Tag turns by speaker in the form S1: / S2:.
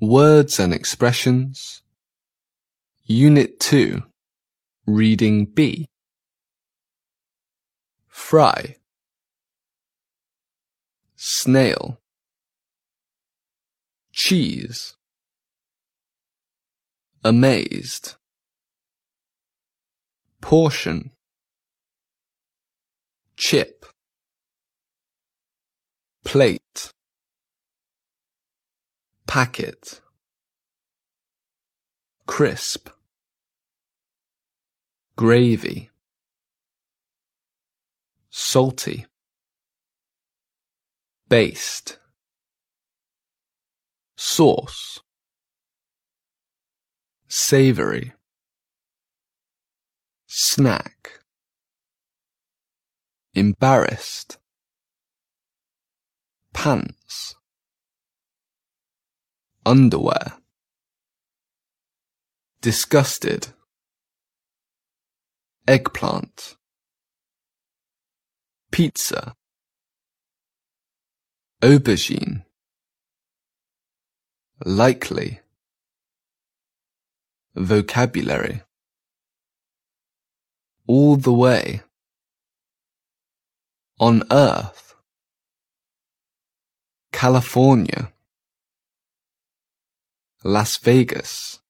S1: Words and expressions. Unit 2. Reading B. Fry. Snail. Cheese. Amazed. Portion. Chip. Plate. Packet. Crisp. Gravy. Salty. Based. Sauce. Savory. Snack. Embarrassed. Pants. Underwear. Disgusted. Eggplant. Pizza. Aubergine. Likely. Vocabulary. All the way. On earth. California. Las Vegas.